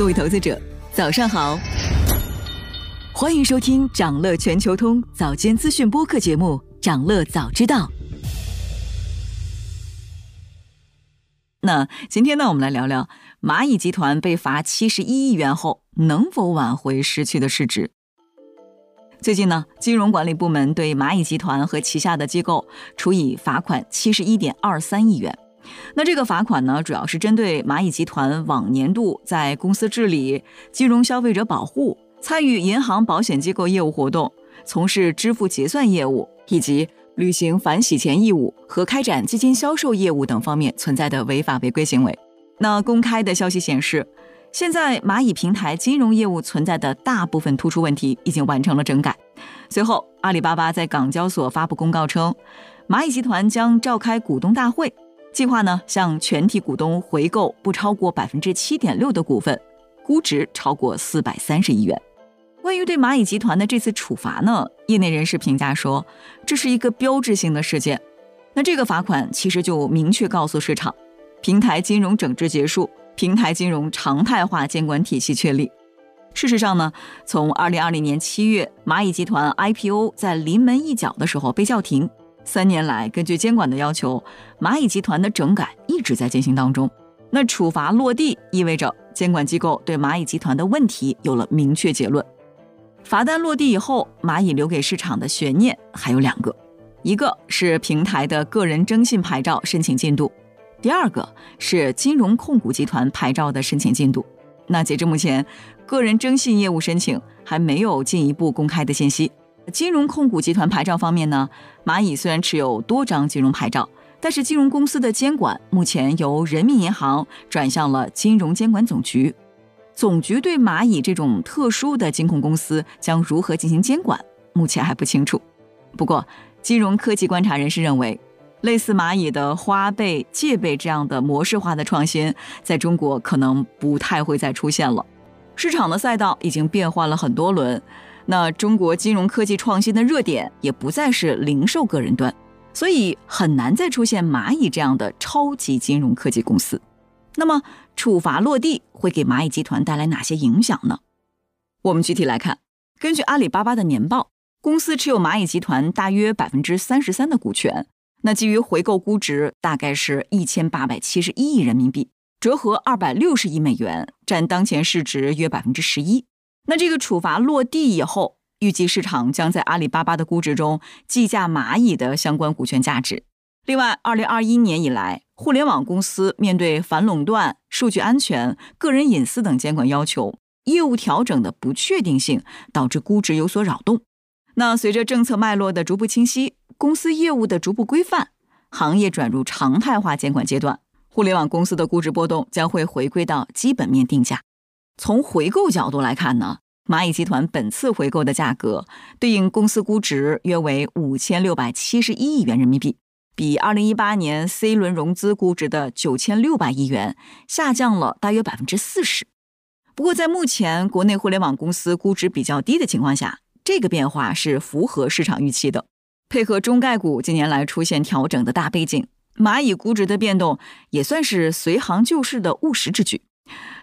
各位投资者，早上好，欢迎收听长乐全球通早间资讯播客节目《长乐早知道》。那今天呢，我们来聊聊蚂蚁集团被罚七十一亿元后，能否挽回失去的市值？最近呢，金融管理部门对蚂蚁集团和旗下的机构处以罚款七十一点二三亿元。那这个罚款呢，主要是针对蚂蚁集团往年度在公司治理、金融消费者保护、参与银行、保险机构业务活动、从事支付结算业务以及履行反洗钱义务和开展基金销售业务等方面存在的违法违规行为。那公开的消息显示。现在蚂蚁平台金融业务存在的大部分突出问题已经完成了整改。随后，阿里巴巴在港交所发布公告称，蚂蚁集团将召开股东大会，计划呢向全体股东回购不超过百分之七点六的股份，估值超过四百三十亿元。关于对蚂蚁集团的这次处罚呢，业内人士评价说，这是一个标志性的事件。那这个罚款其实就明确告诉市场，平台金融整治结束。平台金融常态化监管体系确立。事实上呢，从二零二零年七月蚂蚁集团 IPO 在临门一脚的时候被叫停，三年来根据监管的要求，蚂蚁集团的整改一直在进行当中。那处罚落地意味着监管机构对蚂蚁集团的问题有了明确结论。罚单落地以后，蚂蚁留给市场的悬念还有两个，一个是平台的个人征信牌照申请进度。第二个是金融控股集团牌照的申请进度。那截至目前，个人征信业务申请还没有进一步公开的信息。金融控股集团牌照方面呢，蚂蚁虽然持有多张金融牌照，但是金融公司的监管目前由人民银行转向了金融监管总局。总局对蚂蚁这种特殊的金控公司将如何进行监管，目前还不清楚。不过，金融科技观察人士认为。类似蚂蚁的花呗、借呗这样的模式化的创新，在中国可能不太会再出现了。市场的赛道已经变换了很多轮，那中国金融科技创新的热点也不再是零售个人端，所以很难再出现蚂蚁这样的超级金融科技公司。那么处罚落地会给蚂蚁集团带来哪些影响呢？我们具体来看，根据阿里巴巴的年报，公司持有蚂蚁集团大约百分之三十三的股权。那基于回购估值大概是一千八百七十一亿人民币，折合二百六十亿美元，占当前市值约百分之十一。那这个处罚落地以后，预计市场将在阿里巴巴的估值中计价蚂蚁的相关股权价值。另外，二零二一年以来，互联网公司面对反垄断、数据安全、个人隐私等监管要求，业务调整的不确定性导致估值有所扰动。那随着政策脉络的逐步清晰。公司业务的逐步规范，行业转入常态化监管阶段，互联网公司的估值波动将会回归到基本面定价。从回购角度来看呢，蚂蚁集团本次回购的价格对应公司估值约为五千六百七十一亿元人民币，比二零一八年 C 轮融资估值的九千六百亿元下降了大约百分之四十。不过，在目前国内互联网公司估值比较低的情况下，这个变化是符合市场预期的。配合中概股近年来出现调整的大背景，蚂蚁估值的变动也算是随行就市的务实之举。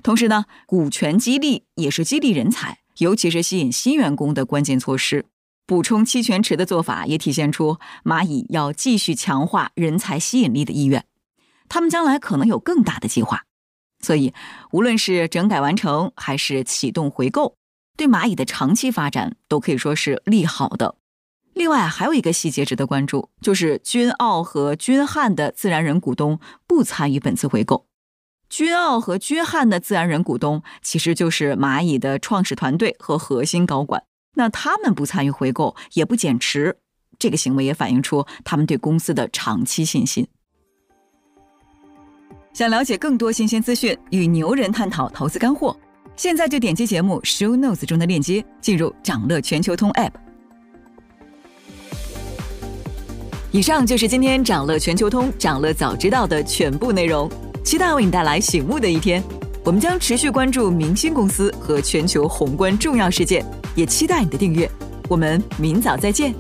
同时呢，股权激励也是激励人才，尤其是吸引新员工的关键措施。补充期权池的做法也体现出蚂蚁要继续强化人才吸引力的意愿。他们将来可能有更大的计划。所以，无论是整改完成还是启动回购，对蚂蚁的长期发展都可以说是利好的。另外还有一个细节值得关注，就是君奥和君汉的自然人股东不参与本次回购。君奥和君汉的自然人股东其实就是蚂蚁的创始团队和核心高管，那他们不参与回购，也不减持，这个行为也反映出他们对公司的长期信心。想了解更多新鲜资讯，与牛人探讨投资干货，现在就点击节目 show notes 中的链接，进入掌乐全球通 app。以上就是今天掌乐全球通、掌乐早知道的全部内容。期待为你带来醒目的一天。我们将持续关注明星公司和全球宏观重要事件，也期待你的订阅。我们明早再见。